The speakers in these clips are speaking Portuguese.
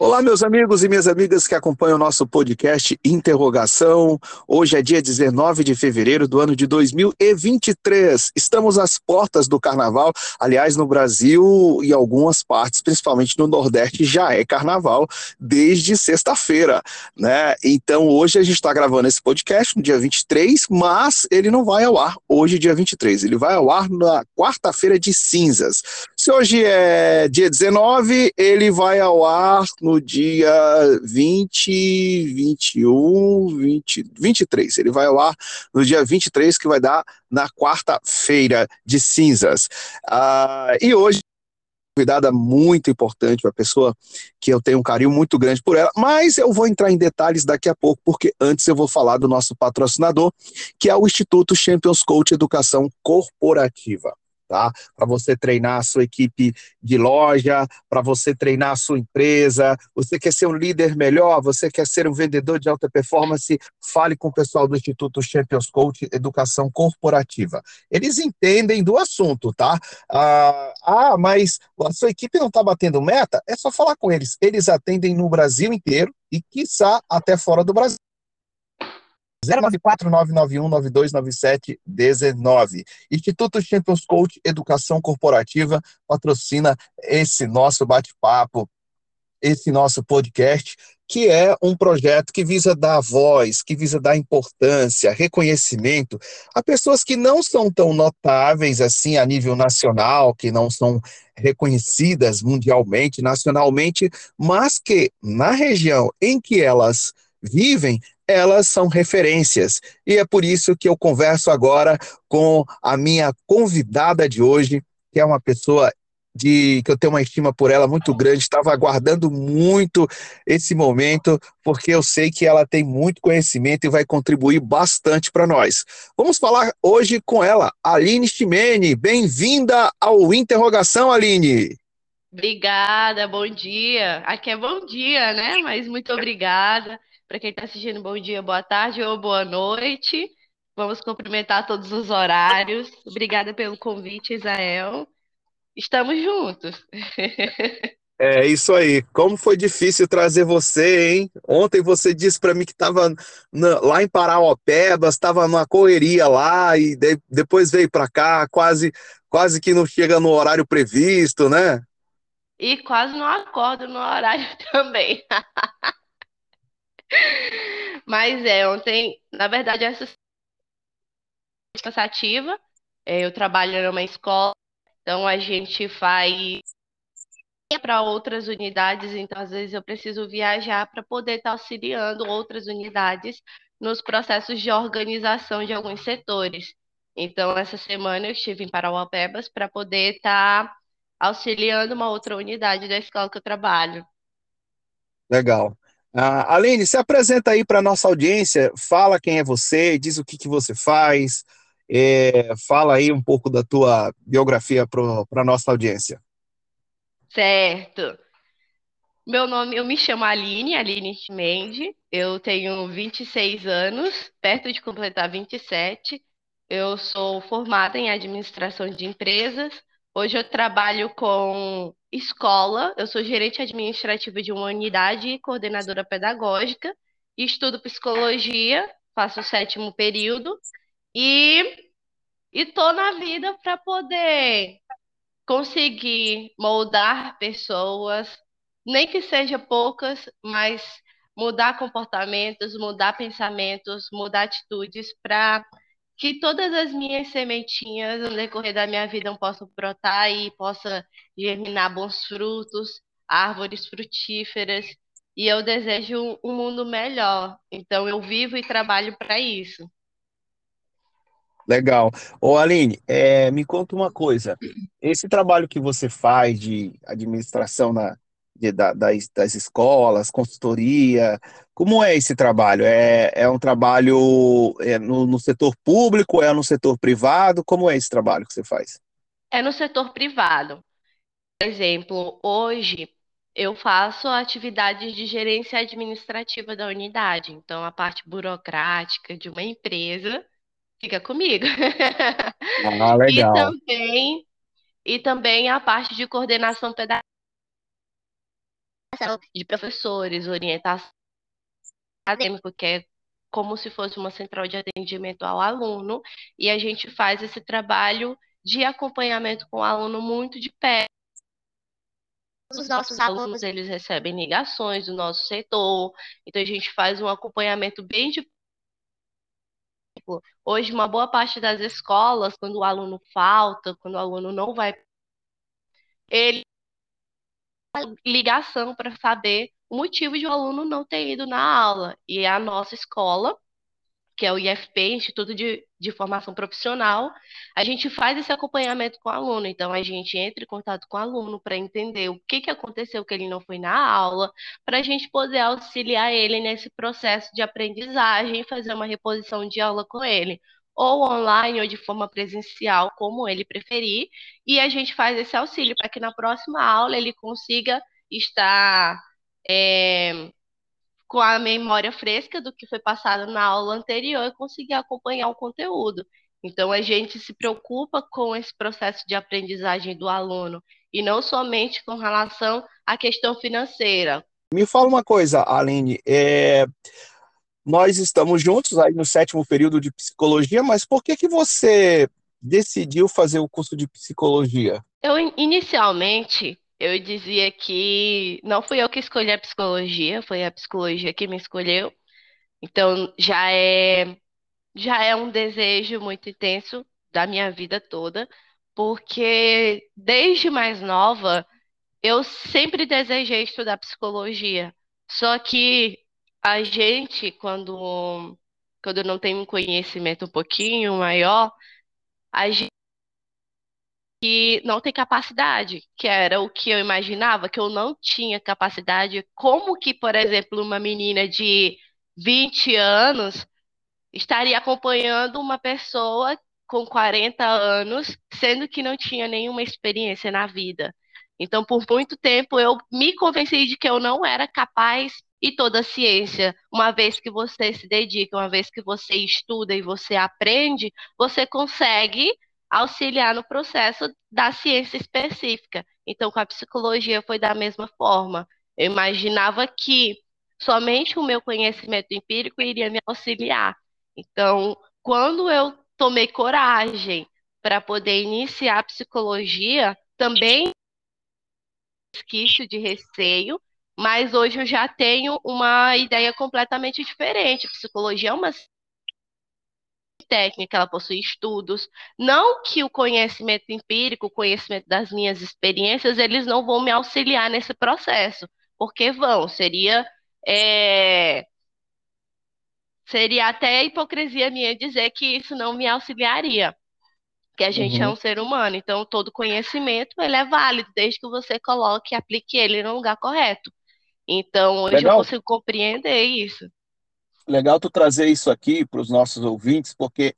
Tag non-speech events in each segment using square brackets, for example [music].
Olá, meus amigos e minhas amigas que acompanham o nosso podcast Interrogação. Hoje é dia 19 de fevereiro do ano de 2023. Estamos às portas do carnaval. Aliás, no Brasil e algumas partes, principalmente no Nordeste, já é carnaval desde sexta-feira, né? Então, hoje a gente está gravando esse podcast no dia 23, mas ele não vai ao ar hoje, dia 23. Ele vai ao ar na quarta-feira de cinzas. Se hoje é dia 19, ele vai ao ar no dia 20, 21, 20, 23. Ele vai ao ar no dia 23, que vai dar na quarta-feira de cinzas. Uh, e hoje convidada muito importante, uma pessoa que eu tenho um carinho muito grande por ela, mas eu vou entrar em detalhes daqui a pouco, porque antes eu vou falar do nosso patrocinador, que é o Instituto Champions Coach Educação Corporativa tá? Para você treinar a sua equipe de loja, para você treinar a sua empresa, você quer ser um líder melhor, você quer ser um vendedor de alta performance, fale com o pessoal do Instituto Champions Coach Educação Corporativa. Eles entendem do assunto, tá? Ah, ah mas a sua equipe não está batendo meta? É só falar com eles. Eles atendem no Brasil inteiro e, quiçá, até fora do Brasil. 094-991-9297-19. Instituto Champions Coach Educação Corporativa patrocina esse nosso bate-papo, esse nosso podcast, que é um projeto que visa dar voz, que visa dar importância, reconhecimento a pessoas que não são tão notáveis assim a nível nacional, que não são reconhecidas mundialmente, nacionalmente, mas que na região em que elas vivem, elas são referências. E é por isso que eu converso agora com a minha convidada de hoje, que é uma pessoa de que eu tenho uma estima por ela muito grande, estava aguardando muito esse momento, porque eu sei que ela tem muito conhecimento e vai contribuir bastante para nós. Vamos falar hoje com ela, Aline Chimene. Bem-vinda ao Interrogação, Aline. Obrigada, bom dia. Aqui é bom dia, né? Mas muito obrigada. Para quem está assistindo, bom dia, boa tarde ou boa noite. Vamos cumprimentar todos os horários. Obrigada pelo convite, Isael. Estamos juntos. [laughs] É isso aí. Como foi difícil trazer você, hein? Ontem você disse para mim que estava lá em Parauapebas, estava numa correria lá e de, depois veio para cá, quase quase que não chega no horário previsto, né? E quase não acordo no horário [laughs] também. Mas é, ontem, na verdade, essa cansativa. É, eu trabalho numa escola, então a gente vai para outras unidades, então às vezes eu preciso viajar para poder estar tá auxiliando outras unidades nos processos de organização de alguns setores. Então, essa semana eu estive em Parauapebas para poder estar tá auxiliando uma outra unidade da escola que eu trabalho. Legal. Ah, Aline, se apresenta aí para a nossa audiência, fala quem é você, diz o que, que você faz, é, fala aí um pouco da tua biografia para a nossa audiência. Certo. Meu nome, eu me chamo Aline, Aline Schmende, eu tenho 26 anos, perto de completar 27. Eu sou formada em administração de empresas. Hoje eu trabalho com escola, eu sou gerente administrativa de uma unidade e coordenadora pedagógica, estudo psicologia, faço o sétimo período. E estou na vida para poder conseguir moldar pessoas, nem que seja poucas, mas mudar comportamentos, mudar pensamentos, mudar atitudes para que todas as minhas sementinhas no decorrer da minha vida possam brotar e possa germinar bons frutos, árvores frutíferas, e eu desejo um mundo melhor. Então eu vivo e trabalho para isso. Legal. Ô Aline, é, me conta uma coisa. Esse trabalho que você faz de administração na, de, da, das, das escolas, consultoria. Como é esse trabalho? É, é um trabalho é no, no setor público, é no setor privado? Como é esse trabalho que você faz? É no setor privado. Por exemplo, hoje eu faço atividades de gerência administrativa da unidade. Então, a parte burocrática de uma empresa fica comigo. Ah, legal. [laughs] E também e também a parte de coordenação pedagógica de professores, orientação acadêmica, que é como se fosse uma central de atendimento ao aluno, e a gente faz esse trabalho de acompanhamento com o aluno muito de perto. Os nossos alunos, eles recebem ligações do nosso setor, então a gente faz um acompanhamento bem de Hoje, uma boa parte das escolas, quando o aluno falta, quando o aluno não vai, ele ligação para saber o motivo de o aluno não ter ido na aula. E a nossa escola, que é o IFP, Instituto de, de Formação Profissional, a gente faz esse acompanhamento com o aluno. Então, a gente entra em contato com o aluno para entender o que, que aconteceu que ele não foi na aula, para a gente poder auxiliar ele nesse processo de aprendizagem e fazer uma reposição de aula com ele. Ou online ou de forma presencial, como ele preferir, e a gente faz esse auxílio para que na próxima aula ele consiga estar é, com a memória fresca do que foi passado na aula anterior e conseguir acompanhar o conteúdo. Então, a gente se preocupa com esse processo de aprendizagem do aluno e não somente com relação à questão financeira. Me fala uma coisa, Aline. É... Nós estamos juntos aí no sétimo período de psicologia, mas por que, que você decidiu fazer o curso de psicologia? Eu, inicialmente, eu dizia que não fui eu que escolhi a psicologia, foi a psicologia que me escolheu. Então já é já é um desejo muito intenso da minha vida toda, porque desde mais nova eu sempre desejei estudar psicologia. Só que a gente, quando, quando não tem um conhecimento um pouquinho maior, a gente que não tem capacidade, que era o que eu imaginava, que eu não tinha capacidade. Como que, por exemplo, uma menina de 20 anos estaria acompanhando uma pessoa com 40 anos, sendo que não tinha nenhuma experiência na vida? Então, por muito tempo, eu me convenci de que eu não era capaz e toda ciência, uma vez que você se dedica, uma vez que você estuda e você aprende, você consegue auxiliar no processo da ciência específica. Então, com a psicologia foi da mesma forma. Eu imaginava que somente o meu conhecimento empírico iria me auxiliar. Então, quando eu tomei coragem para poder iniciar a psicologia, também resquício de receio, mas hoje eu já tenho uma ideia completamente diferente. psicologia é uma técnica, ela possui estudos. Não que o conhecimento empírico, o conhecimento das minhas experiências, eles não vão me auxiliar nesse processo, porque vão, seria. É... Seria até hipocrisia minha dizer que isso não me auxiliaria, que a gente é uhum. é um ser humano, então todo conhecimento ele é válido, desde que você coloque e aplique ele no lugar correto. Então, hoje Legal. eu consigo compreender isso legal tu trazer isso aqui para os nossos ouvintes, porque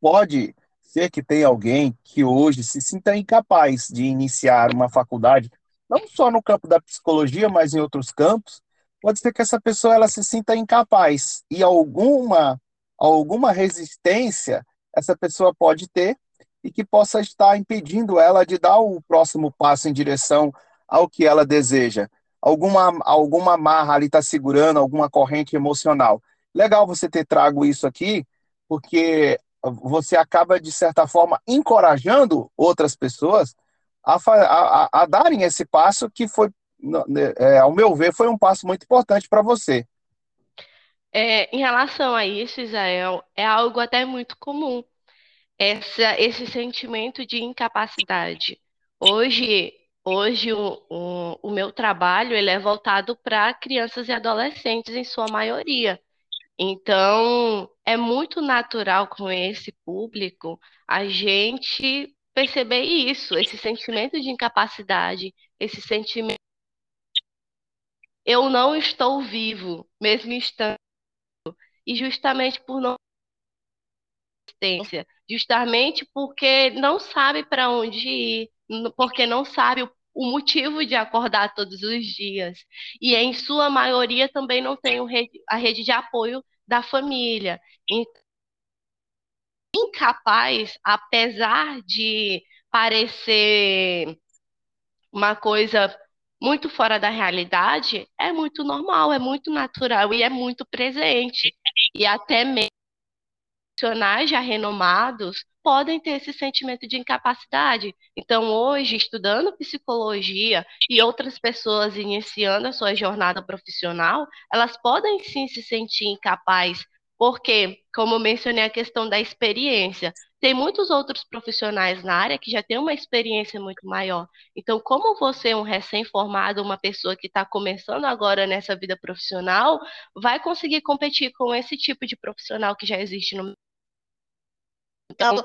pode ser que tenha alguém que hoje se sinta incapaz de iniciar uma faculdade, não só no campo da psicologia, mas em outros campos. Pode ser que essa pessoa ela se sinta incapaz e alguma alguma resistência essa pessoa pode ter e que possa estar impedindo ela de dar o próximo passo em direção ao que ela deseja. Alguma alguma marra ali está segurando, alguma corrente emocional. Legal você ter trago isso aqui, porque você acaba, de certa forma, encorajando outras pessoas a, a, a darem esse passo que foi, né, é, ao meu ver, foi um passo muito importante para você. É, em relação a isso, Israel, é algo até muito comum, essa, esse sentimento de incapacidade. Hoje, hoje o, o, o meu trabalho ele é voltado para crianças e adolescentes, em sua maioria. Então, é muito natural com esse público a gente perceber isso, esse sentimento de incapacidade, esse sentimento eu não estou vivo, mesmo estando, e justamente por não existência, justamente porque não sabe para onde ir, porque não sabe o o motivo de acordar todos os dias. E em sua maioria também não tem a rede de apoio da família. Incapaz, apesar de parecer uma coisa muito fora da realidade, é muito normal, é muito natural e é muito presente. E até mesmo profissionais já renomados podem ter esse sentimento de incapacidade. Então, hoje, estudando psicologia e outras pessoas iniciando a sua jornada profissional, elas podem sim se sentir incapazes, porque, como mencionei a questão da experiência, tem muitos outros profissionais na área que já têm uma experiência muito maior. Então, como você, um recém-formado, uma pessoa que está começando agora nessa vida profissional, vai conseguir competir com esse tipo de profissional que já existe no então,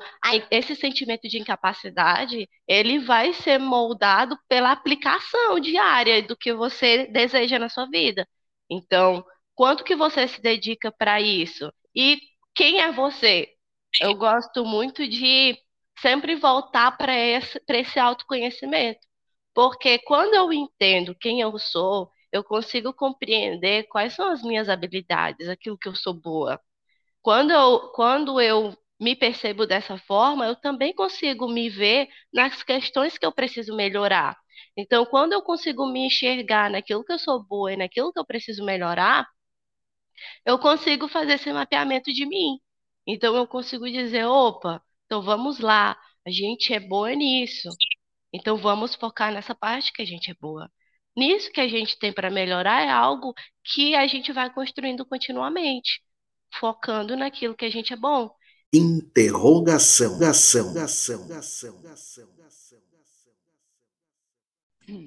esse sentimento de incapacidade, ele vai ser moldado pela aplicação diária do que você deseja na sua vida. Então, quanto que você se dedica para isso? E quem é você? Eu gosto muito de sempre voltar para esse, esse autoconhecimento. Porque quando eu entendo quem eu sou, eu consigo compreender quais são as minhas habilidades, aquilo que eu sou boa. Quando eu, quando eu me percebo dessa forma, eu também consigo me ver nas questões que eu preciso melhorar. Então, quando eu consigo me enxergar naquilo que eu sou boa e naquilo que eu preciso melhorar, eu consigo fazer esse mapeamento de mim. Então, eu consigo dizer: opa, então vamos lá, a gente é boa nisso. Então, vamos focar nessa parte que a gente é boa. Nisso que a gente tem para melhorar é algo que a gente vai construindo continuamente, focando naquilo que a gente é bom. Interrogação. Gação. Gação. Gação. Gação.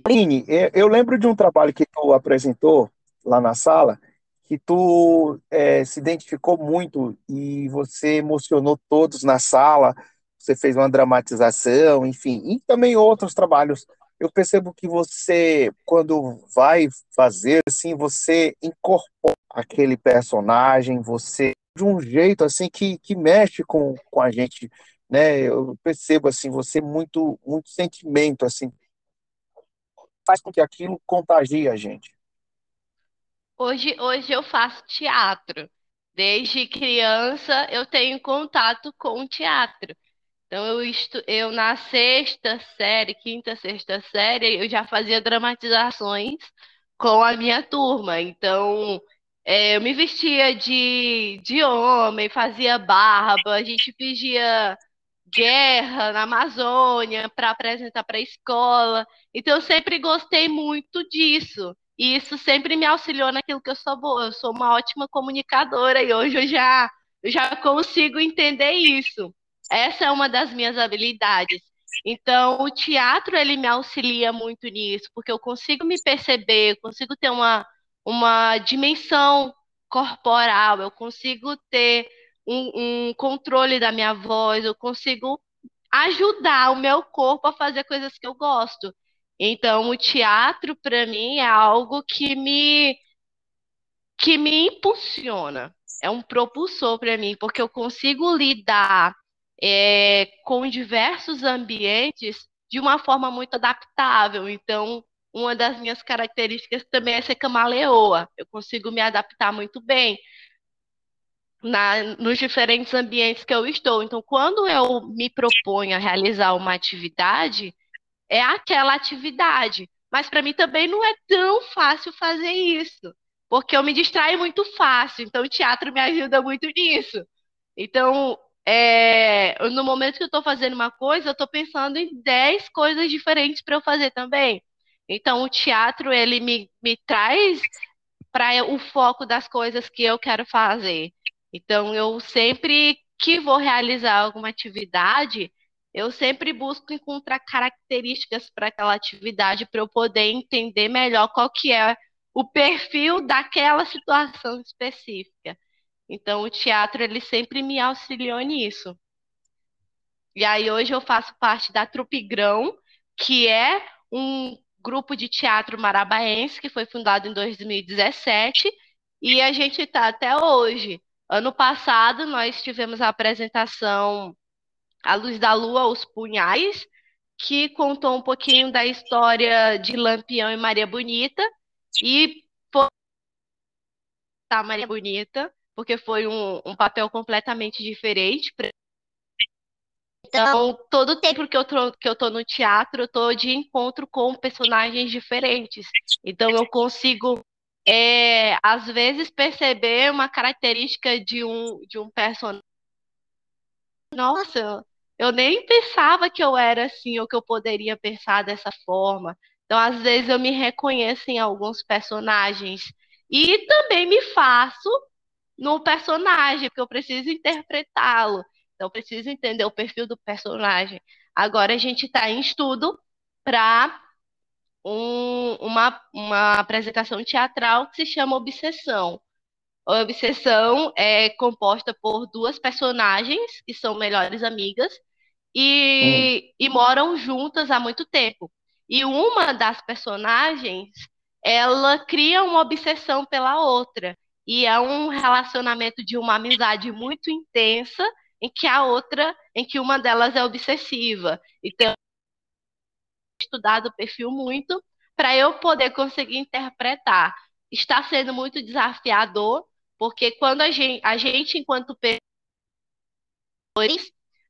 Aline, eu lembro de um trabalho que tu apresentou lá na sala, que tu é, se identificou muito e você emocionou todos na sala, você fez uma dramatização, enfim, e também outros trabalhos. Eu percebo que você, quando vai fazer, assim, você incorpora aquele personagem, você de um jeito assim que, que mexe com, com a gente, né? Eu percebo assim, você muito muito sentimento assim, faz com que aquilo contagie a gente. Hoje, hoje eu faço teatro. Desde criança eu tenho contato com o teatro. Então eu, estu... eu na sexta série, quinta, sexta série, eu já fazia dramatizações com a minha turma. Então é, eu me vestia de, de homem, fazia barba, a gente pedia guerra na Amazônia para apresentar para a escola. Então, eu sempre gostei muito disso. E isso sempre me auxiliou naquilo que eu sou boa. Eu sou uma ótima comunicadora e hoje eu já, eu já consigo entender isso. Essa é uma das minhas habilidades. Então, o teatro ele me auxilia muito nisso, porque eu consigo me perceber, consigo ter uma uma dimensão corporal, eu consigo ter um, um controle da minha voz, eu consigo ajudar o meu corpo a fazer coisas que eu gosto. Então, o teatro, para mim, é algo que me, que me impulsiona. É um propulsor para mim, porque eu consigo lidar é, com diversos ambientes de uma forma muito adaptável. Então, uma das minhas características também é ser camaleoa. Eu consigo me adaptar muito bem na, nos diferentes ambientes que eu estou. Então, quando eu me proponho a realizar uma atividade, é aquela atividade. Mas para mim também não é tão fácil fazer isso, porque eu me distraio muito fácil. Então, o teatro me ajuda muito nisso. Então, é, no momento que eu estou fazendo uma coisa, eu estou pensando em 10 coisas diferentes para eu fazer também. Então, o teatro, ele me, me traz para o foco das coisas que eu quero fazer. Então, eu sempre que vou realizar alguma atividade, eu sempre busco encontrar características para aquela atividade para eu poder entender melhor qual que é o perfil daquela situação específica. Então, o teatro ele sempre me auxiliou nisso. E aí hoje eu faço parte da Trupe Grão, que é um grupo de teatro marabaense, que foi fundado em 2017, e a gente está até hoje. Ano passado, nós tivemos a apresentação A Luz da Lua, Os Punhais, que contou um pouquinho da história de Lampião e Maria Bonita, e foi a Maria Bonita, porque foi um, um papel completamente diferente Então, todo tempo que eu, tô, que eu tô no teatro, eu tô de encontro com personagens diferentes. Então, eu consigo, é, às vezes, perceber uma característica de um, de um personagem. Nossa, eu nem pensava que eu era assim, ou que eu poderia pensar dessa forma. Então, às vezes, eu me reconheço em alguns personagens. E também me faço no personagem, porque eu preciso interpretá-lo. Então, preciso entender o perfil do personagem. Agora a gente está em estudo para um, uma, uma apresentação teatral que se chama Obsessão. A Obsessão é composta por duas personagens que são melhores amigas e, hum. e moram juntas há muito tempo. E uma das personagens, ela cria uma obsessão pela outra. E é um relacionamento de uma amizade muito intensa em que a outra, em que uma delas é obsessiva. E tenho estudado o perfil muito para eu poder conseguir interpretar. Está sendo muito desafiador, porque quando a gente, a gente enquanto pessoas,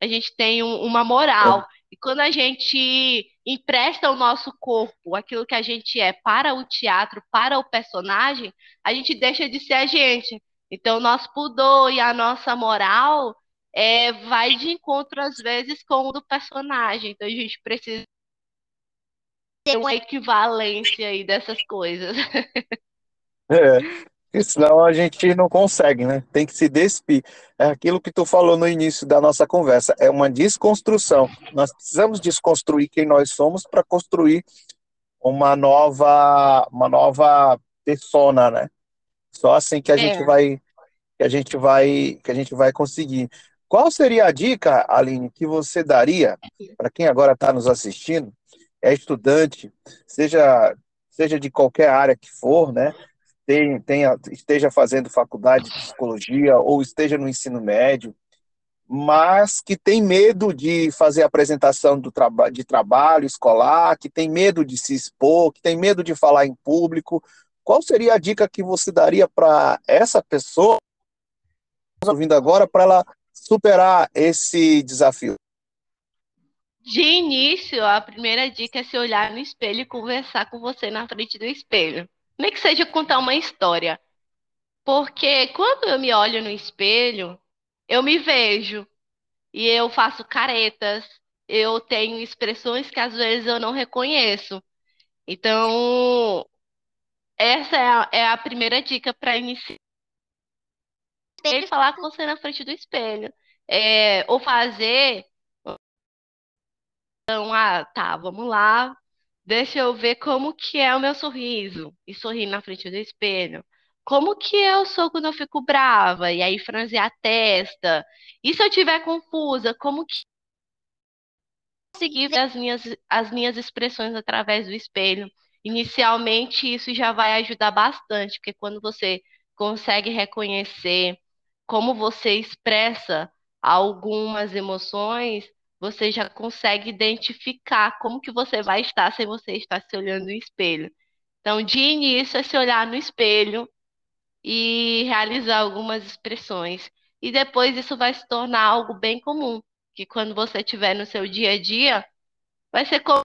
a gente tem um, uma moral. E quando a gente empresta o nosso corpo, aquilo que a gente é, para o teatro, para o personagem, a gente deixa de ser a gente. Então, o nosso pudor e a nossa moral é, vai de encontro, às vezes, com o do personagem. Então a gente precisa ter uma equivalência aí dessas coisas. [laughs] É, senão a gente não consegue, né? Tem que se despir. É aquilo que tu falou no início da nossa conversa, é uma desconstrução. Nós precisamos desconstruir quem nós somos para construir uma nova, uma nova persona, né? Só assim que a é. gente vai que a gente vai que a gente vai conseguir. Qual seria a dica, Aline, que você daria para quem agora está nos assistindo, é estudante, seja, seja de qualquer área que for, né? Tenha, esteja fazendo faculdade de psicologia ou esteja no ensino médio, mas que tem medo de fazer apresentação do traba de trabalho escolar, que tem medo de se expor, que tem medo de falar em público. Qual seria a dica que você daria para essa pessoa ouvindo agora para ela superar esse desafio? De início, a primeira dica é se olhar no espelho e conversar com você na frente do espelho. Nem que seja contar uma história. Porque quando eu me olho no espelho, eu me vejo e eu faço caretas, eu tenho expressões que às vezes eu não reconheço. Então, essa é a, é a primeira dica para iniciar ele falar com você na frente do espelho. É, ou fazer. Então, ah, tá, vamos lá. Deixa eu ver como que é o meu sorriso. E sorrir na frente do espelho. Como que eu sou quando eu fico brava? E aí franzir a testa. E se eu estiver confusa, como que conseguir ver as minhas, as minhas expressões através do espelho? Inicialmente, isso já vai ajudar bastante, porque quando você consegue reconhecer como você expressa algumas emoções, você já consegue identificar como que você vai estar se você está se olhando no espelho. Então, de início, é se olhar no espelho e realizar algumas expressões. E depois isso vai se tornar algo bem comum, que quando você estiver no seu dia a dia, vai ser como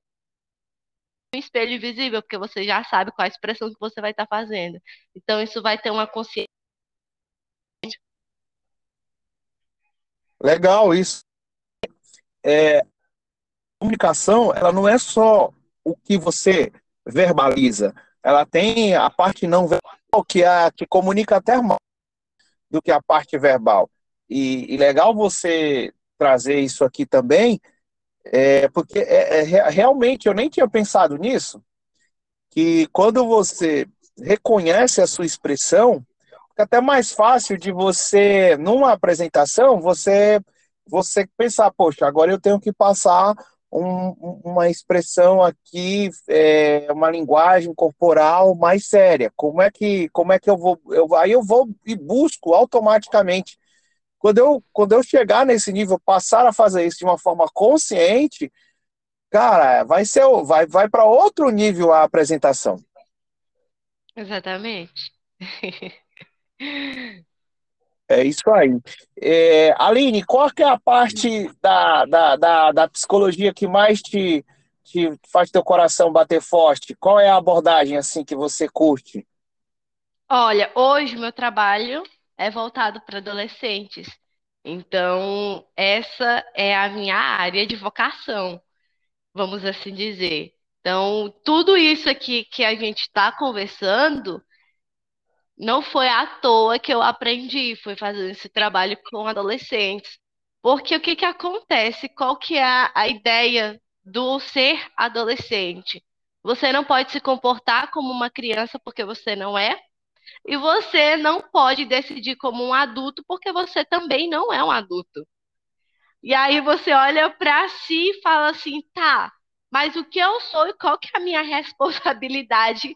um espelho visível, porque você já sabe qual a expressão que você vai estar fazendo. Então, isso vai ter uma consciência Legal isso. É, comunicação, ela não é só o que você verbaliza, ela tem a parte não verbal que é a que comunica até mais do que a parte verbal. E, e legal você trazer isso aqui também, é, porque é, é, realmente eu nem tinha pensado nisso, que quando você reconhece a sua expressão, fica até mais fácil de você, numa apresentação, você, você pensar, poxa, agora eu tenho que passar um, uma expressão aqui, é, uma linguagem corporal mais séria. Como é que, como é que eu vou? Eu, aí eu vou e busco automaticamente. Quando eu, quando eu chegar nesse nível, passar a fazer isso de uma forma consciente, cara, vai ser, vai, vai para outro nível a apresentação. Exatamente. [laughs] É isso aí. É, Aline, qual que é a parte da, da, da, da psicologia que mais te, te faz teu coração bater forte? Qual é a abordagem assim que você curte? Olha, hoje meu trabalho é voltado para adolescentes. Então, essa é a minha área de vocação, vamos assim dizer. Então, tudo isso aqui que a gente está conversando não foi à toa que eu aprendi, foi fazendo esse trabalho com adolescentes. Porque o que que acontece? Qual que é a, a ideia do ser adolescente? Você não pode se comportar como uma criança porque você não é, e você não pode decidir como um adulto porque você também não é um adulto. E aí você olha para si e fala assim, tá, mas o que eu sou e qual que é a minha [laughs] responsabilidade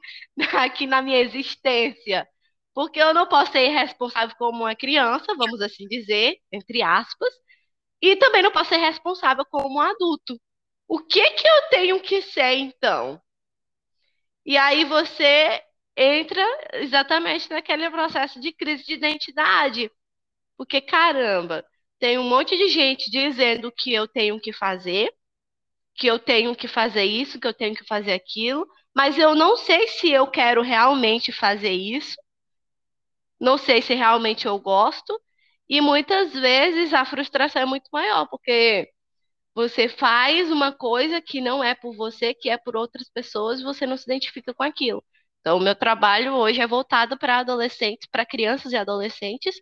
aqui na minha existência? Porque eu não posso ser responsável como uma criança, vamos assim dizer, entre aspas, e também não posso ser responsável como um adulto. O que que eu tenho que ser então? E aí você entra exatamente naquele processo de crise de identidade. Porque caramba, tem um monte de gente dizendo que eu tenho que fazer, que eu tenho que fazer isso, que eu tenho que fazer aquilo, mas eu não sei se eu quero realmente fazer isso não sei se realmente eu gosto, e muitas vezes a frustração é muito maior, porque você faz uma coisa que não é por você, que é por outras pessoas, e você não se identifica com aquilo. Então, o meu trabalho hoje é voltado para adolescentes, para crianças e adolescentes,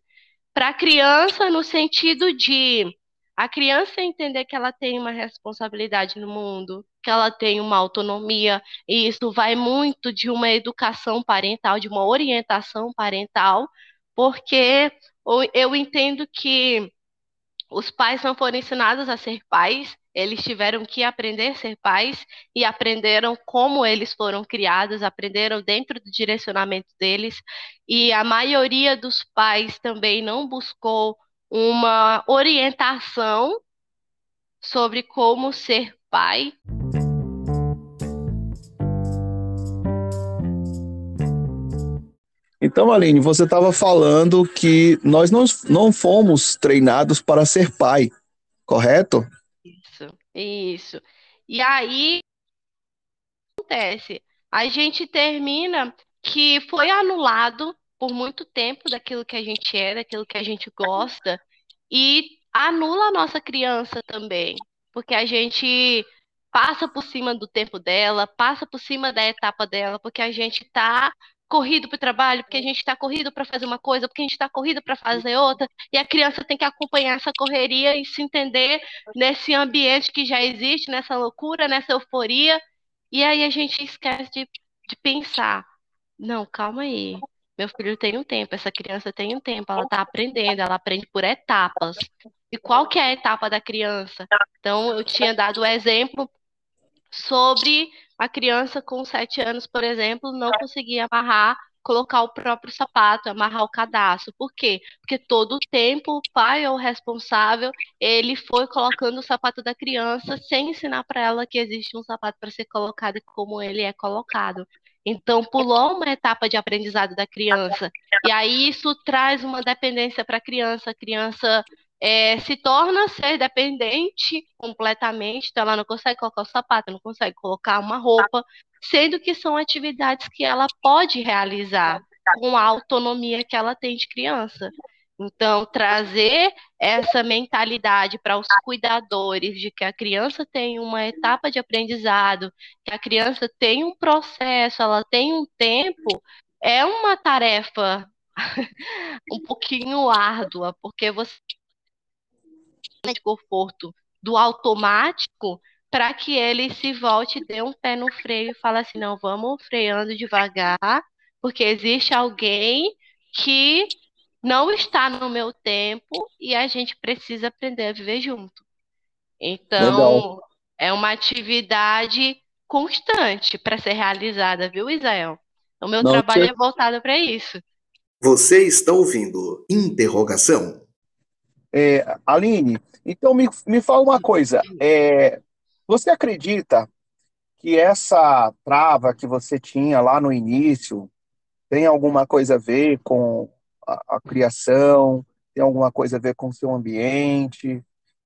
para criança no sentido de a criança entender que ela tem uma responsabilidade no mundo, que ela tem uma autonomia, e isso vai muito de uma educação parental, de uma orientação parental, porque eu entendo que os pais não foram ensinados a ser pais, eles tiveram que aprender a ser pais e aprenderam como eles foram criados, aprenderam dentro do direcionamento deles, e a maioria dos pais também não buscou uma orientação sobre como ser pai. Então, Aline, você estava falando que nós não, não fomos treinados para ser pai, correto? Isso, isso. E aí acontece, a gente termina que foi anulado por muito tempo daquilo que a gente é, daquilo que a gente gosta, e anula a nossa criança também, porque a gente passa por cima do tempo dela, passa por cima da etapa dela, porque a gente está corrido para o trabalho, porque a gente está corrido para fazer uma coisa, porque a gente está corrido para fazer outra, e a criança tem que acompanhar essa correria e se entender nesse ambiente que já existe, nessa loucura, nessa euforia, e aí a gente esquece de, de pensar, não, calma aí, meu filho tem um tempo, essa criança tem um tempo, ela está aprendendo, ela aprende por etapas. E qual que é a etapa da criança? Então, eu tinha dado o exemplo sobre a criança com sete anos, por exemplo, não conseguia amarrar, colocar o próprio sapato, amarrar o cadastro. Por quê? Porque todo o tempo o pai ou o responsável, ele foi colocando o sapato da criança sem ensinar para ela que existe um sapato para ser colocado e como ele é colocado. Então, pulou uma etapa de aprendizado da criança. E aí isso traz uma dependência para a criança. A criança é, se torna ser dependente completamente, então ela não consegue colocar o sapato, não consegue colocar uma roupa, sendo que são atividades que ela pode realizar com a autonomia que ela tem de criança. Então, trazer essa mentalidade para os cuidadores de que a criança tem uma etapa de aprendizado, que a criança tem um processo, ela tem um tempo, é uma tarefa [laughs] um pouquinho árdua, porque você de conforto do automático para que ele se volte, dê um pé no freio e fale assim, não, vamos freando devagar, porque existe alguém que não está no meu tempo e a gente precisa aprender a viver junto. Então, Legal. é uma atividade constante para ser realizada, viu, Isael? O meu não, trabalho é voltado para isso. Você está ouvindo Interrogação. É, Aline, então me, me fala uma coisa. É, você acredita que essa trava que você tinha lá no início tem alguma coisa a ver com a, a criação, Tem alguma coisa a ver com o seu ambiente?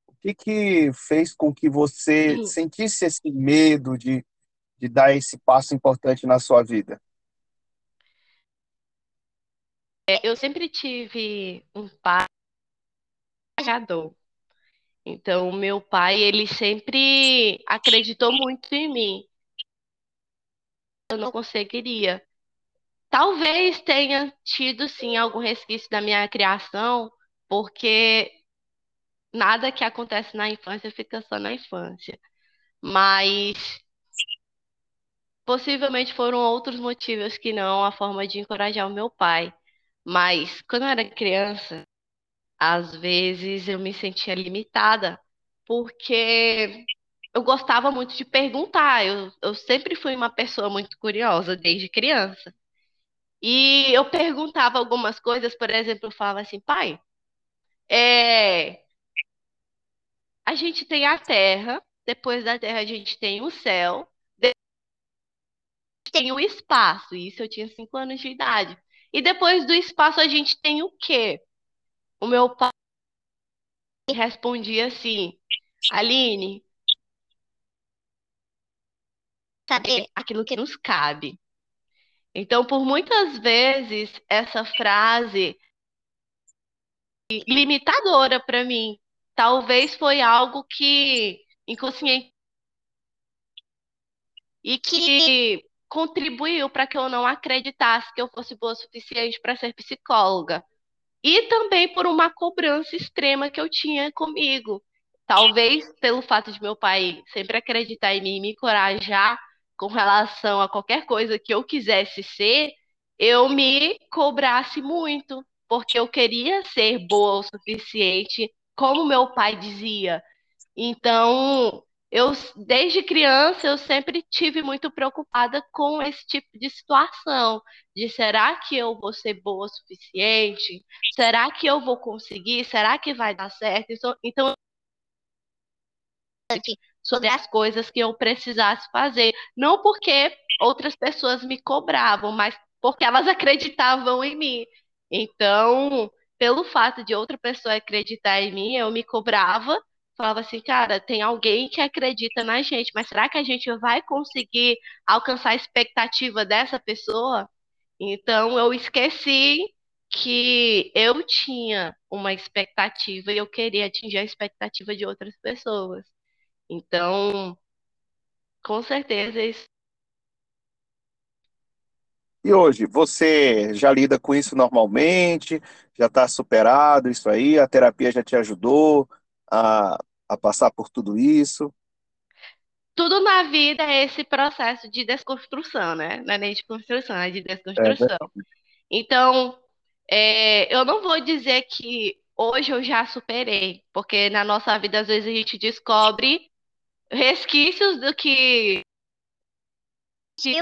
O que que fez com que você sentisse esse medo de, de dar esse passo importante na sua vida? É, eu sempre tive um pai viajador. Então, meu pai, ele sempre acreditou muito em mim. Eu não conseguiria. Talvez tenha tido, sim, algum resquício da minha criação, porque nada que acontece na infância fica só na infância. Mas possivelmente foram outros motivos que não a forma de encorajar o meu pai. Mas quando eu era criança, às vezes eu me sentia limitada, porque eu gostava muito de perguntar. Eu, eu sempre fui uma pessoa muito curiosa desde criança. E eu perguntava algumas coisas, por exemplo, eu falava assim, pai, é, a gente tem a terra, depois da terra a gente tem o céu, tem o espaço. Isso eu tinha cinco anos de idade. E depois do espaço a gente tem o quê? O meu pai respondia assim, Aline, saber aquilo que nos cabe. Então, por muitas vezes, essa frase limitadora para mim, talvez foi algo que inconsciente e que contribuiu para que eu não acreditasse que eu fosse boa o suficiente para ser psicóloga. E também por uma cobrança extrema que eu tinha comigo. Talvez pelo fato de meu pai sempre acreditar em mim e me encorajar com relação a qualquer coisa que eu quisesse ser, eu me cobrasse muito, porque eu queria ser boa o suficiente, como meu pai dizia. Então, eu desde criança eu sempre tive muito preocupada com esse tipo de situação, de será que eu vou ser boa o suficiente? Será que eu vou conseguir? Será que vai dar certo? Então, sobre as coisas que eu precisasse fazer, não porque outras pessoas me cobravam, mas porque elas [laughs] acreditavam em mim. Então, pelo fato de outra pessoa acreditar em mim, eu me cobrava falava assim, cara, tem alguém que acredita na gente, mas será que a gente vai conseguir alcançar a expectativa dessa pessoa? Então eu esqueci que eu tinha uma expectativa e eu queria atingir a expectativa de outras pessoas. Então, com certeza isso. E hoje, você já lida com isso normalmente? Já está superado isso aí? A terapia já te ajudou? a, a passar por tudo isso? Tudo na vida é esse processo de desconstrução, né? Não é nem de construção, é de desconstrução. É então, é, eu não vou dizer que hoje eu já superei, porque na nossa vida, às vezes, a gente descobre resquícios do que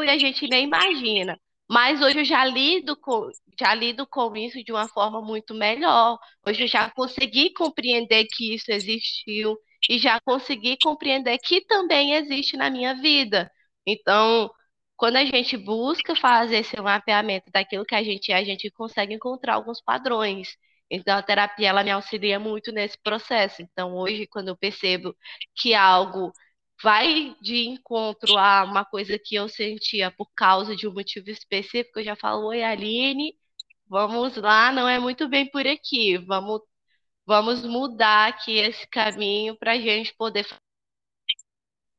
a gente nem imagina. Mas hoje eu já lido com, já lido com isso de uma forma muito melhor. Hoje eu já consegui compreender que isso existiu e já consegui compreender que também existe na minha vida. Então, quando a gente busca fazer esse mapeamento daquilo que a gente é, a gente consegue encontrar alguns padrões. Então, a terapia ela me auxilia muito nesse processo. Então, hoje, quando eu percebo que algo vai de encontro a uma coisa que eu sentia por causa de um motivo específico, eu já falo, oi, Aline, vamos lá, não é muito bem por aqui, vamos, vamos mudar aqui esse caminho para a gente poder.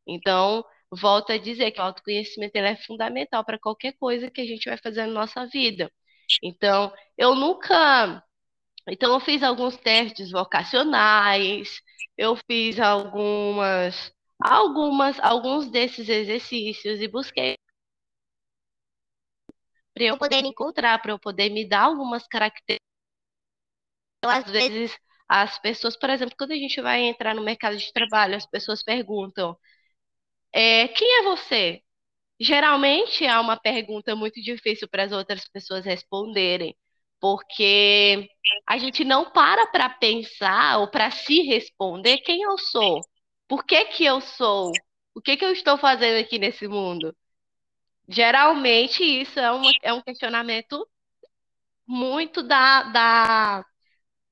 Então, volto a dizer que o autoconhecimento é fundamental para qualquer coisa que a gente vai fazer na nossa vida. Então, eu nunca. Então, eu fiz alguns testes vocacionais, eu fiz algumas, algumas, alguns desses exercícios e busquei para eu poder encontrar, para eu poder me dar algumas características. Então, às vezes, as pessoas, por exemplo, quando a gente vai entrar no mercado de trabalho, as pessoas perguntam: é, quem é você? Geralmente é uma pergunta muito difícil para as outras pessoas responderem, porque a gente não para para pensar ou para se responder quem eu sou, por que que eu sou, o que que eu estou fazendo aqui nesse mundo. Geralmente isso é, uma, é um questionamento muito da, da,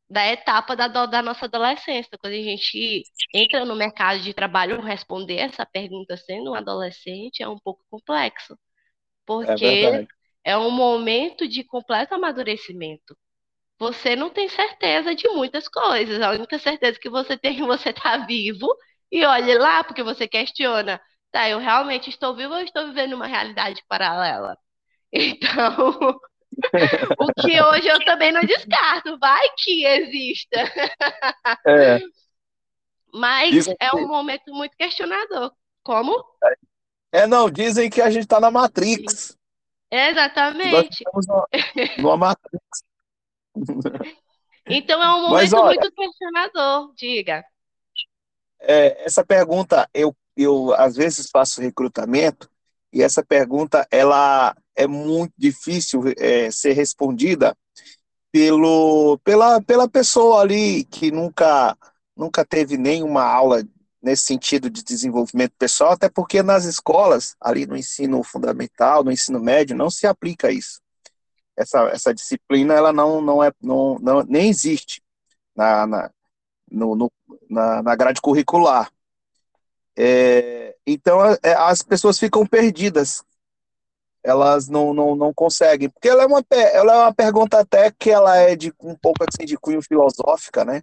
da etapa da, da nossa adolescência. Quando a gente entra no mercado de trabalho, responder essa pergunta sendo um adolescente é um pouco complexo, porque é, é um momento de completo amadurecimento. Você não tem certeza de muitas coisas. A única certeza que você tem é que você está vivo e olhe lá, porque você questiona, tá, eu realmente estou vivo ou estou vivendo uma realidade paralela? [laughs] Então, [laughs] o que hoje eu também não descarto, vai que exista. É. [laughs] Mas dizem é um momento muito questionador. Como? É, não, dizem que a gente está na Matrix. Exatamente. Nós numa, numa Matrix. Então é um momento Mas, olha, muito questionador, diga. É, essa pergunta, eu, eu às vezes faço recrutamento, e essa pergunta ela é muito difícil é, ser respondida pelo, pela, pela pessoa ali que nunca, nunca teve nenhuma aula nesse sentido de desenvolvimento pessoal, até porque nas escolas, ali no ensino fundamental, no ensino médio, não se aplica isso. Essa, essa disciplina, ela não, não é, não, não, nem existe na, na, no, no, na, na grade curricular. É, então, é, as pessoas ficam perdidas elas não, não, não conseguem. Porque ela é, uma, ela é uma pergunta até que ela é de um pouco assim de cunho filosófica, né?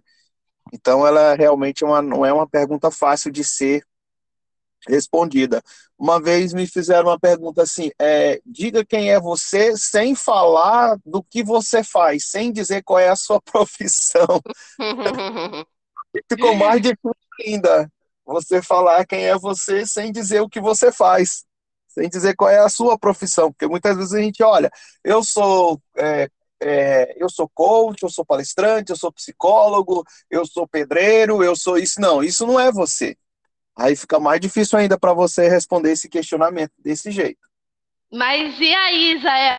Então ela realmente é uma, não é uma pergunta fácil de ser respondida. Uma vez me fizeram uma pergunta assim: é, diga quem é você sem falar do que você faz, sem dizer qual é a sua [laughs] profissão. Ficou mais difícil ainda você falar quem é você sem dizer o que você faz sem dizer qual é a sua profissão, porque muitas vezes a gente olha, eu sou é, é, eu sou coach, eu sou palestrante, eu sou psicólogo, eu sou pedreiro, eu sou isso. Não, isso não é você. Aí fica mais difícil ainda para você responder esse questionamento desse jeito. Mas e aí, Israel?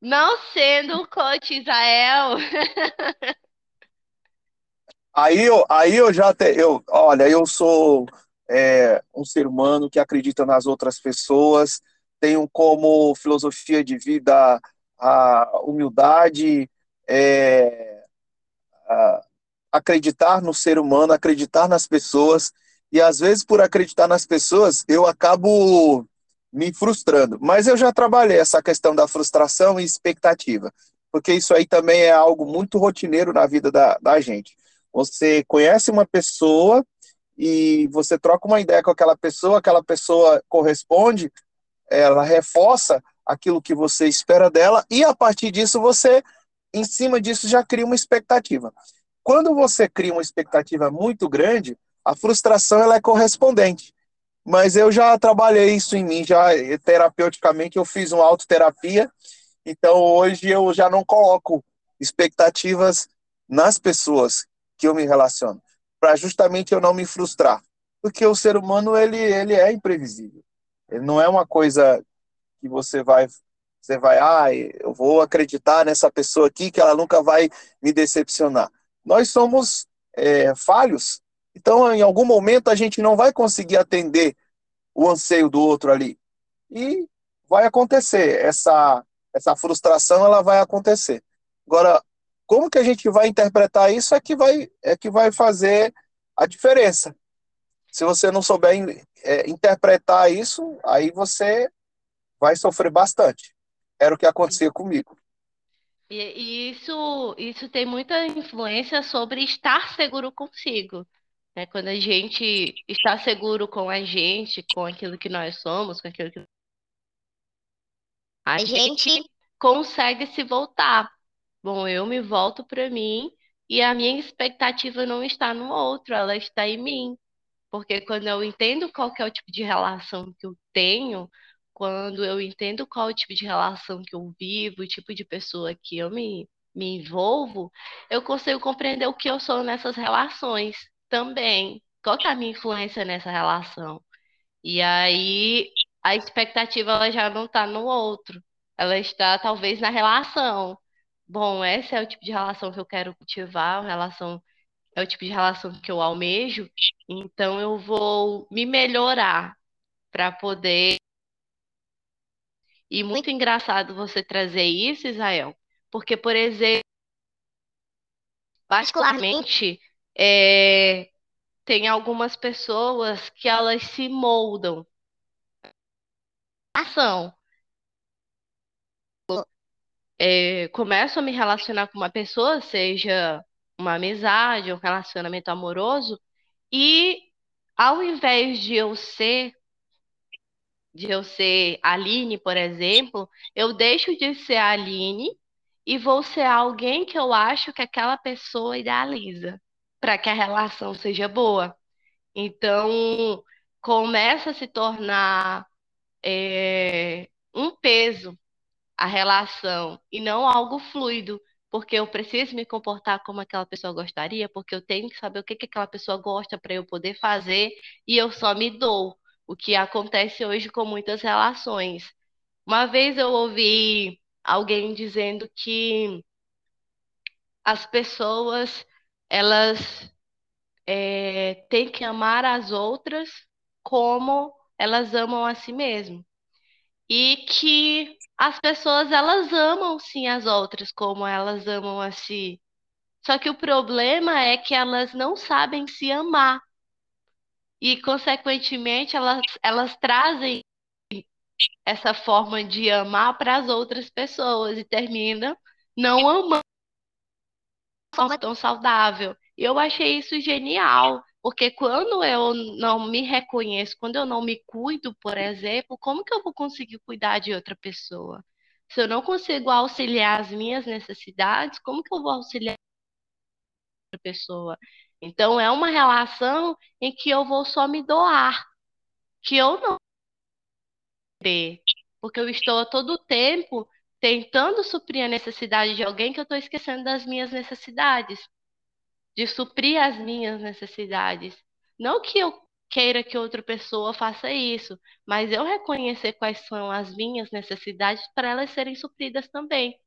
Não sendo coach Israel. [laughs] aí eu, aí eu já te, eu, olha, eu sou é, um ser humano que acredita nas outras pessoas, tenho como filosofia de vida a humildade, é, a acreditar no ser humano, acreditar nas pessoas, e às vezes por acreditar nas pessoas eu acabo me frustrando. Mas eu já trabalhei essa questão da frustração e expectativa, porque isso aí também é algo muito rotineiro na vida da, da gente. Você conhece uma pessoa e você troca uma ideia com aquela pessoa, aquela pessoa corresponde, ela reforça aquilo que você espera dela e a partir disso você, em cima disso, já cria uma expectativa. Quando você cria uma expectativa muito grande, a frustração ela é correspondente. Mas eu já trabalhei isso em mim, já terapeuticamente eu fiz uma autoterapia, então hoje eu já não coloco expectativas nas pessoas que eu me relaciono para justamente eu não me frustrar. Porque o ser humano ele, ele é imprevisível. Ele não é uma coisa que você vai você vai, ah, eu vou acreditar nessa pessoa aqui que ela nunca vai me decepcionar. Nós somos é, falhos, então em algum momento a gente não vai conseguir atender o anseio do outro ali. E vai acontecer, essa, essa frustração ela vai acontecer. Agora, como que a gente vai interpretar isso é que vai, é que vai fazer a diferença. Se você não souber é, interpretar isso, aí você vai sofrer bastante. Era o que acontecia comigo. E, isso, isso tem muita influência sobre estar seguro consigo. Né? Quando a gente está seguro com a gente, com aquilo que nós somos, com aquilo que. A gente consegue se voltar Bom, eu me volto para mim e a minha expectativa não está no outro, ela está em mim. Porque quando eu entendo qual é o tipo de relação que eu tenho, quando eu entendo qual o tipo de relação que eu vivo, o tipo de pessoa que eu me, me envolvo, eu consigo compreender o que eu sou nessas relações também. Qual que é a minha influência nessa relação? E aí a expectativa ela já não está no outro, ela está talvez na relação. Bom, esse é o tipo de relação que eu quero cultivar, relação é o tipo de relação que eu almejo, então eu vou me melhorar para poder. E muito engraçado você trazer isso, Israel, porque, por exemplo, particularmente, é, tem algumas pessoas que elas se moldam. Ação. É, começo a me relacionar com uma pessoa, seja uma amizade, um relacionamento amoroso, e ao invés de eu ser de eu ser Aline, por exemplo, eu deixo de ser Aline e vou ser alguém que eu acho que aquela pessoa idealiza para que a relação seja boa. Então, começa a se tornar é, um peso a relação e não algo fluido, porque eu preciso me comportar como aquela pessoa gostaria, porque eu tenho que saber o que, que aquela pessoa gosta para eu poder fazer e eu só me dou, o que acontece hoje com muitas relações. Uma vez eu ouvi alguém dizendo que as pessoas elas é, têm que amar as outras como elas amam a si mesmas e que as pessoas elas amam sim as outras como elas amam a si. Só que o problema é que elas não sabem se amar. E, consequentemente, elas, elas trazem essa forma de amar para as outras pessoas e termina não amando de forma tão saudável. E eu achei isso genial, porque quando eu não me reconheço, quando eu não me cuido, por exemplo, como que eu vou conseguir cuidar de outra pessoa? Se eu não consigo auxiliar as minhas necessidades, como que eu vou auxiliar outra pessoa? Então, é uma relação em que eu vou só me doar, que eu não porque eu estou a todo tempo tentando suprir a necessidade de alguém que eu estou esquecendo das minhas necessidades, de suprir as minhas necessidades. Não que eu queira que outra pessoa faça isso, mas eu reconhecer quais são as minhas necessidades para elas serem supridas também.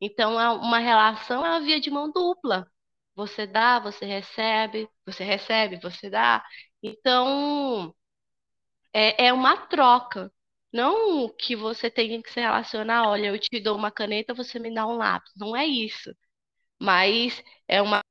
Então, é uma relação é uma via de mão dupla. Você dá, você recebe, você recebe, você dá. Então, é, é uma troca. Não que você tenha que se relacionar, olha, eu te dou uma caneta, você me dá um lápis. Não é isso. Mas é uma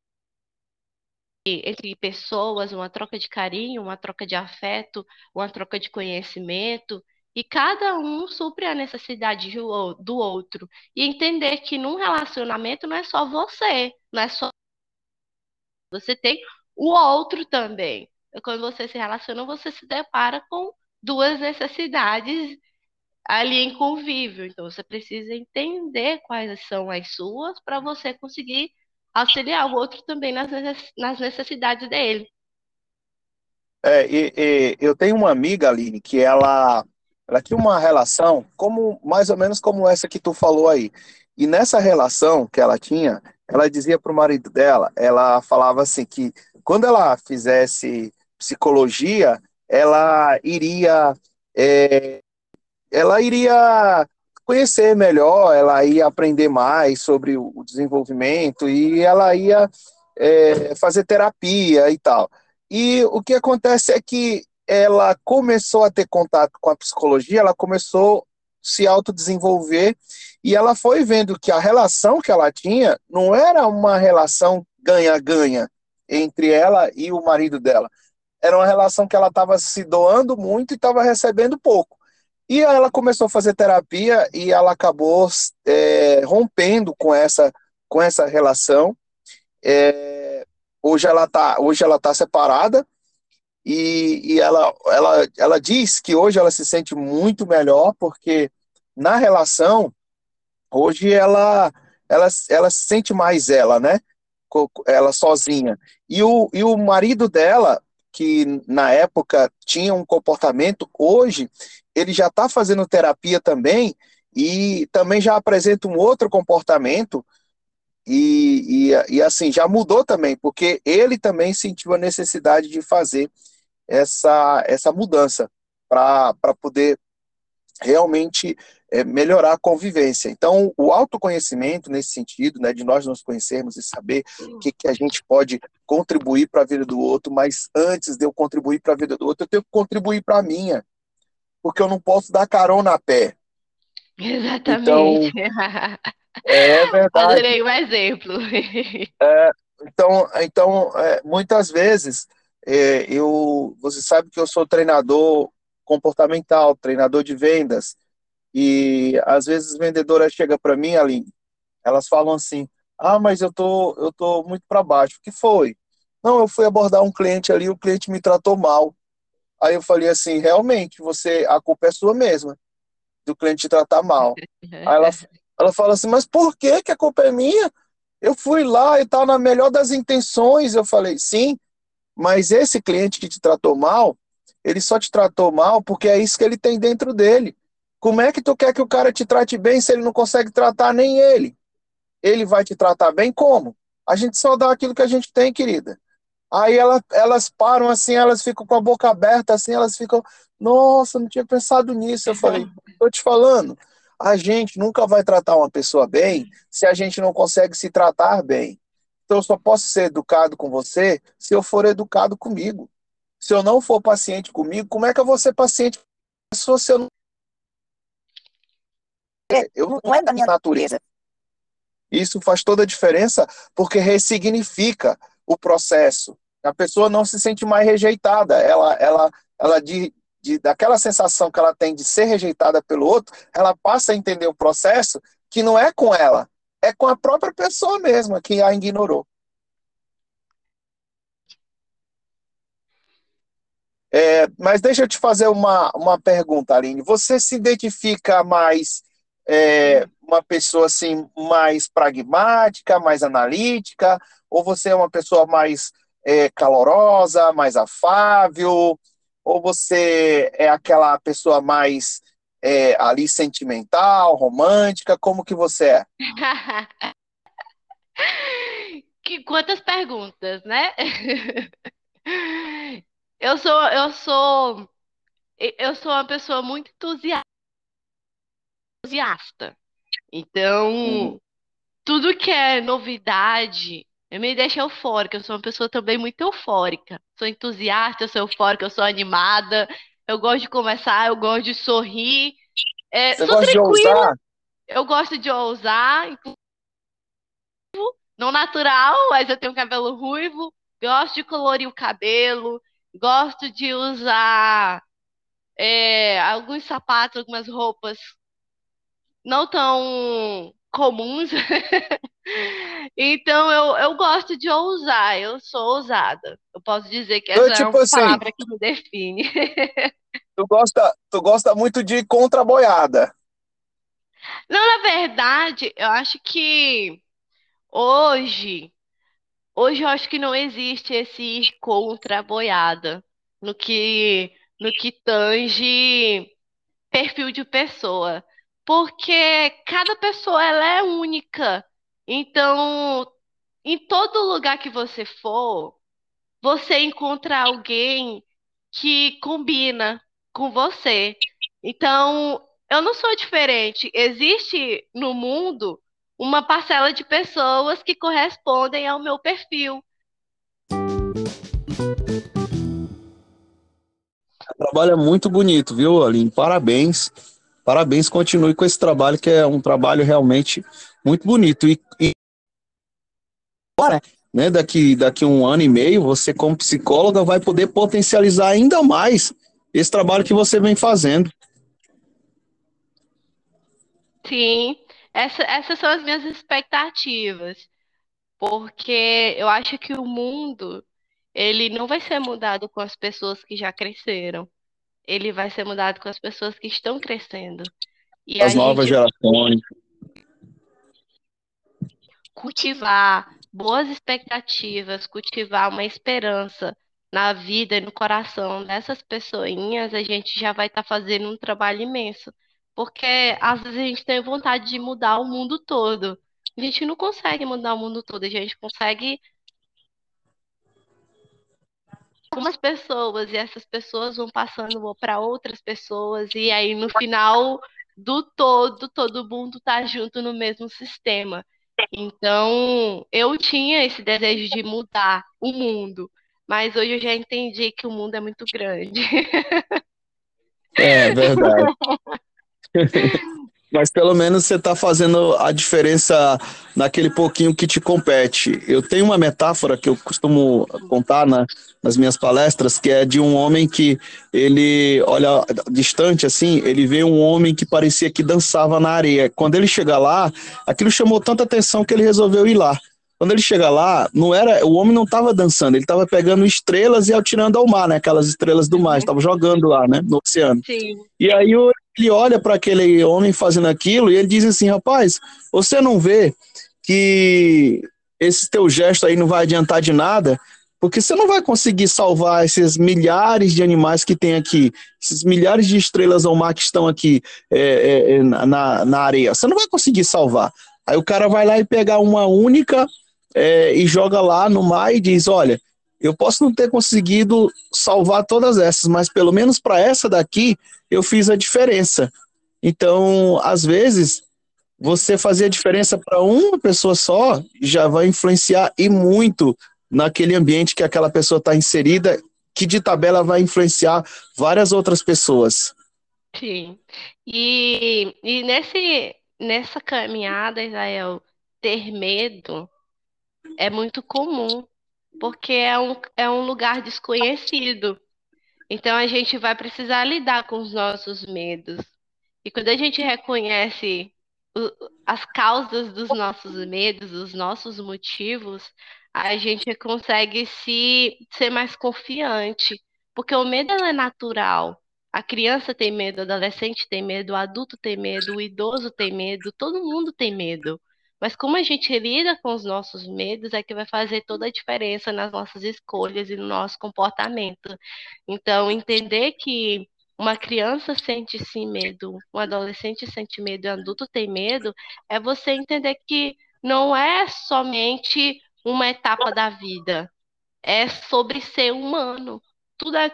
entre pessoas, uma troca de carinho, uma troca de afeto, uma troca de conhecimento, e cada um supre a necessidade do outro. E entender que num relacionamento não é só você, não é só você tem o outro também. Quando você se relaciona, você se depara com duas necessidades ali em convívio. Então, você precisa entender quais são as suas para você conseguir auxiliar o outro também nas necessidades dele. É, e, e, eu tenho uma amiga, Aline, que ela, ela tinha uma relação como mais ou menos como essa que tu falou aí. E nessa relação que ela tinha, ela dizia para o marido dela, ela falava assim que quando ela fizesse psicologia, ela iria é, ela iria conhecer melhor, ela ia aprender mais sobre o desenvolvimento e ela ia é, fazer terapia e tal. E o que acontece é que ela começou a ter contato com a psicologia, ela começou se autodesenvolver e ela foi vendo que a relação que ela tinha não era uma relação ganha-ganha entre ela e o marido dela. Era uma relação que ela estava se doando muito e estava recebendo pouco. E ela começou a fazer terapia e ela acabou é, rompendo com essa, com essa relação. É, hoje ela está tá separada e, e ela, ela, ela diz que hoje ela se sente muito melhor porque na relação hoje ela ela, ela se sente mais ela, né? Ela sozinha. E o, e o marido dela, que na época tinha um comportamento, hoje ele já está fazendo terapia também e também já apresenta um outro comportamento e, e, e, assim, já mudou também, porque ele também sentiu a necessidade de fazer essa, essa mudança para poder realmente é, melhorar a convivência. Então, o autoconhecimento nesse sentido, né, de nós nos conhecermos e saber o que, que a gente pode contribuir para a vida do outro, mas antes de eu contribuir para a vida do outro, eu tenho que contribuir para a minha porque eu não posso dar carona a pé. Exatamente. Então, é [laughs] verdade. Adorei um exemplo. [laughs] É, Então, então é, muitas vezes, é, eu, você sabe que eu sou treinador comportamental, treinador de vendas, e às vezes vendedoras chegam para mim, Aline, elas falam assim, ah, mas eu tô, eu tô muito para baixo. O que foi? Não, eu fui abordar um cliente ali, o cliente me tratou mal. Aí eu falei assim, realmente, você, a culpa é sua mesma, do cliente te tratar mal. Aí ela, ela fala assim, mas por que que a culpa é minha? Eu fui lá e tal, na melhor das intenções. Eu falei, sim, mas esse cliente que te tratou mal, ele só te tratou mal porque é isso que ele tem dentro dele. Como é que tu quer que o cara te trate bem se ele não consegue tratar nem ele? Ele vai te tratar bem como? A gente só dá aquilo que a gente tem, querida. Aí ela, elas param assim, elas ficam com a boca aberta assim, elas ficam, nossa, não tinha pensado nisso. Eu falei, [laughs] tô te falando, a gente nunca vai tratar uma pessoa bem se a gente não consegue se tratar bem. Então eu só posso ser educado com você se eu for educado comigo. Se eu não for paciente comigo, como é que eu vou ser paciente com a pessoa se eu não. É, eu não é da minha natureza. Isso faz toda a diferença porque ressignifica o processo. A pessoa não se sente mais rejeitada. Ela, ela, ela de, de, daquela sensação que ela tem de ser rejeitada pelo outro, ela passa a entender o processo que não é com ela, é com a própria pessoa mesma que a ignorou. É, mas deixa eu te fazer uma, uma pergunta, Aline. Você se identifica mais é, uma pessoa assim mais pragmática, mais analítica, ou você é uma pessoa mais é, calorosa, mais afável? Ou você é aquela pessoa mais é, ali sentimental, romântica? Como que você é? [laughs] que quantas perguntas, né? [laughs] eu sou, eu sou, eu sou uma pessoa muito entusiasta. Então, uhum. tudo que é novidade eu me deixa eufórica, eu sou uma pessoa também muito eufórica. Sou entusiasta, eu sou eufórica, eu sou animada, eu gosto de conversar, eu gosto de sorrir. É, Você gosta tranquila, de ousar? Eu gosto de ousar, não natural, mas eu tenho cabelo ruivo. Gosto de colorir o cabelo, gosto de usar é, alguns sapatos, algumas roupas não tão comuns. [laughs] Então eu, eu gosto de ousar, eu sou ousada. Eu posso dizer que essa eu, tipo é uma assim, palavra que me define. [laughs] Tu gosta, tu gosta muito de contraboiada. Não, na verdade, eu acho que hoje, hoje eu acho que não existe esse ir contra boiada no que no que tange perfil de pessoa, porque cada pessoa ela é única. Então, em todo lugar que você for, você encontra alguém que combina com você. Então, eu não sou diferente. Existe no mundo uma parcela de pessoas que correspondem ao meu perfil. Trabalho é muito bonito, viu, Aline? Parabéns. Parabéns, continue com esse trabalho, que é um trabalho realmente muito bonito. E, e né, daqui, daqui um ano e meio, você como psicóloga vai poder potencializar ainda mais esse trabalho que você vem fazendo. Sim, essa, essas são as minhas expectativas, porque eu acho que o mundo ele não vai ser mudado com as pessoas que já cresceram, ele vai ser mudado com as pessoas que estão crescendo. E as novas gente... gerações cultivar boas expectativas, cultivar uma esperança na vida e no coração dessas pessoinhas, a gente já vai estar tá fazendo um trabalho imenso. Porque às vezes a gente tem vontade de mudar o mundo todo. A gente não consegue mudar o mundo todo, a gente consegue algumas pessoas e essas pessoas vão passando para outras pessoas e aí no final do todo, todo mundo tá junto no mesmo sistema. Então, eu tinha esse desejo de mudar o mundo, mas hoje eu já entendi que o mundo é muito grande. É verdade. [laughs] Mas pelo menos você está fazendo a diferença naquele pouquinho que te compete. Eu tenho uma metáfora que eu costumo contar na, nas minhas palestras, que é de um homem que ele olha distante assim, ele vê um homem que parecia que dançava na areia. Quando ele chega lá, aquilo chamou tanta atenção que ele resolveu ir lá. Quando ele chega lá, não era, o homem não estava dançando, ele estava pegando estrelas e atirando ao mar, né? Aquelas estrelas do mar, estava jogando lá, né? No oceano. Sim. E aí ele olha para aquele homem fazendo aquilo e ele diz assim, rapaz, você não vê que esse teu gesto aí não vai adiantar de nada? Porque você não vai conseguir salvar esses milhares de animais que tem aqui, esses milhares de estrelas ao mar que estão aqui é, é, na, na areia. Você não vai conseguir salvar. Aí o cara vai lá e pegar uma única é, e joga lá no mar e diz: Olha, eu posso não ter conseguido salvar todas essas, mas pelo menos para essa daqui eu fiz a diferença. Então, às vezes, você fazer a diferença para uma pessoa só já vai influenciar e muito naquele ambiente que aquela pessoa está inserida, que de tabela vai influenciar várias outras pessoas. Sim. E, e nesse, nessa caminhada, Israel, ter medo é muito comum, porque é um, é um lugar desconhecido. Então a gente vai precisar lidar com os nossos medos. E quando a gente reconhece o, as causas dos nossos medos, os nossos motivos, a gente consegue se ser mais confiante, porque o medo é natural. A criança tem medo, o adolescente tem medo, o adulto tem medo, o idoso tem medo, todo mundo tem medo. Mas como a gente lida com os nossos medos é que vai fazer toda a diferença nas nossas escolhas e no nosso comportamento. Então, entender que uma criança sente sim medo, um adolescente sente medo, um adulto tem medo, é você entender que não é somente uma etapa da vida, é sobre ser humano. Tudo é.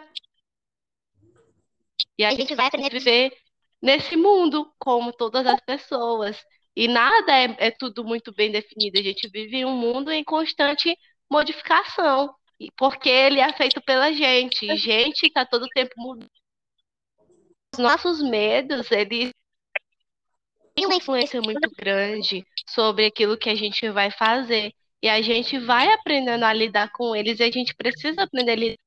E a gente vai aprender a viver nesse mundo como todas as pessoas. E nada é, é tudo muito bem definido. A gente vive um mundo em constante modificação, porque ele é feito pela gente. E gente está todo tempo mudando. Os nossos medos, eles têm uma influência muito grande sobre aquilo que a gente vai fazer. E a gente vai aprendendo a lidar com eles e a gente precisa aprender a lidar.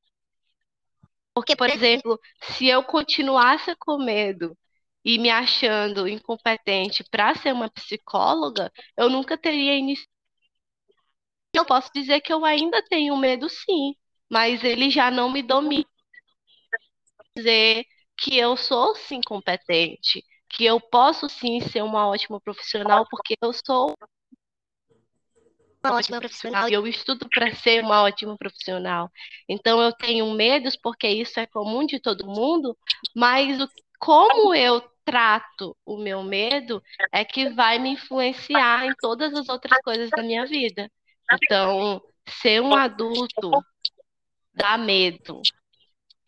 Porque, por exemplo, se eu continuasse com medo e me achando incompetente para ser uma psicóloga, eu nunca teria iniciado. Eu posso dizer que eu ainda tenho medo, sim, mas ele já não me domina. Dizer que eu sou sim competente, que eu posso sim ser uma ótima profissional, porque eu sou uma ótima profissional e eu estudo para ser uma ótima profissional. Então eu tenho medos porque isso é comum de todo mundo, mas o, como eu trato o meu medo é que vai me influenciar em todas as outras coisas da minha vida. Então, ser um adulto dá medo.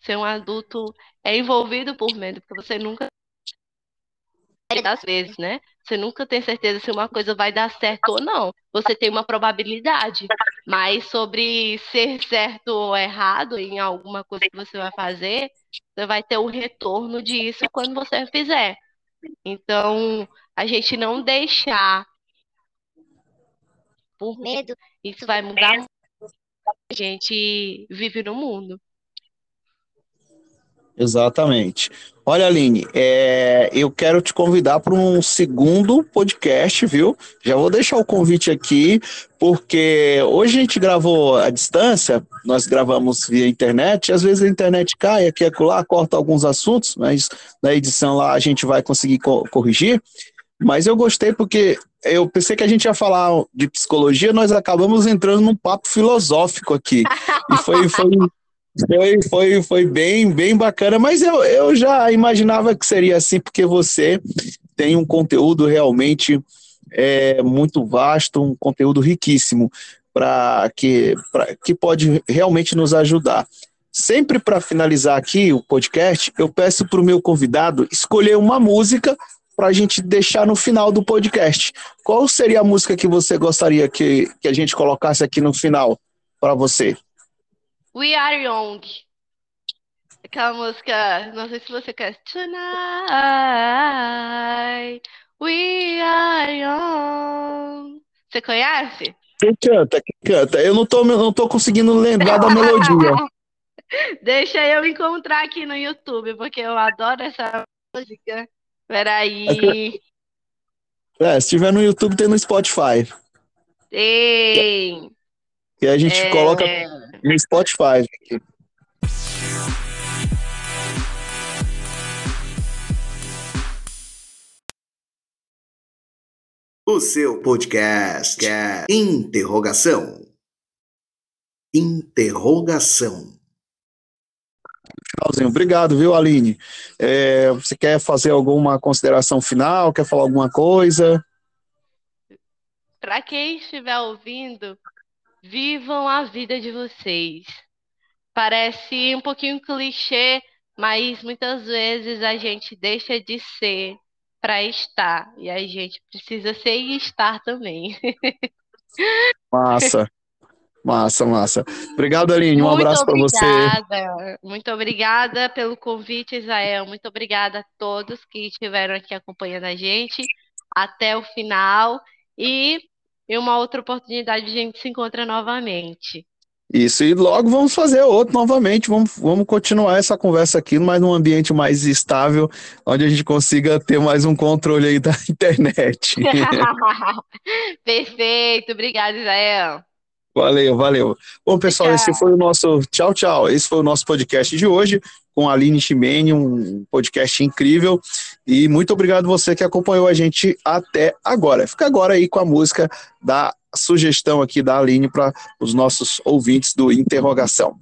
Ser um adulto é envolvido por medo, porque você nunca das vezes, né? Você nunca tem certeza se uma coisa vai dar certo ou não. Você tem uma probabilidade, mas sobre ser certo ou errado em alguma coisa que você vai fazer, você vai ter o retorno disso quando você fizer. Então, a gente não deixar por medo, isso vai mudar. A gente vive no mundo. Exatamente. Olha, Aline, é, eu quero te convidar para um segundo podcast, viu? Já vou deixar o convite aqui, porque hoje a gente gravou à distância, nós gravamos via internet, às vezes a internet cai aqui e acolá, corta alguns assuntos, mas na edição lá a gente vai conseguir co corrigir. Mas eu gostei porque eu pensei que a gente ia falar de psicologia, nós acabamos entrando num papo filosófico aqui. E foi, foi foi, foi, foi bem, bem bacana, mas eu, eu já imaginava que seria assim, porque você tem um conteúdo realmente é, muito vasto, um conteúdo riquíssimo, para que, que pode realmente nos ajudar. Sempre para finalizar aqui o podcast, eu peço para o meu convidado escolher uma música para a gente deixar no final do podcast. Qual seria a música que você gostaria que, que a gente colocasse aqui no final para você? We Are Young. Aquela música, não sei se você quer. Tonight, we are young. Você conhece? Quem canta? Quem canta? Eu não tô, não tô conseguindo lembrar da melodia. [laughs] Deixa eu encontrar aqui no YouTube, porque eu adoro essa música. Peraí. É, é se tiver no YouTube, tem no Spotify. Tem. E a gente É. coloca no Spotify. O seu podcast. é Interrogação. Interrogação. Finalzinho. Obrigado, viu, Aline? É, você quer fazer alguma consideração final? Quer falar alguma coisa? Para quem estiver ouvindo, vivam a vida de vocês. Parece um pouquinho clichê, mas muitas vezes a gente deixa de ser para estar, e a gente precisa ser e estar também. [laughs] Massa. Massa, massa. Obrigado, Aline. Um Muito abraço para você. obrigada. Muito obrigada pelo convite, Israel. Muito obrigada a todos que estiveram aqui acompanhando a gente até o final. E em uma outra oportunidade a gente se encontra novamente. Isso, e logo vamos fazer outro novamente. Vamos, vamos continuar essa conversa aqui, mas num ambiente mais estável, onde a gente consiga ter mais um controle aí da [laughs] internet. [laughs] Perfeito. Obrigada, Israel. Valeu, valeu. Bom, pessoal, esse foi o nosso. Tchau, tchau. Esse foi o nosso podcast de hoje com a Aline Chimene, um podcast incrível. E muito obrigado você que acompanhou a gente até agora. Fica agora aí com a música da sugestão aqui da Aline para os nossos ouvintes do Interrogação.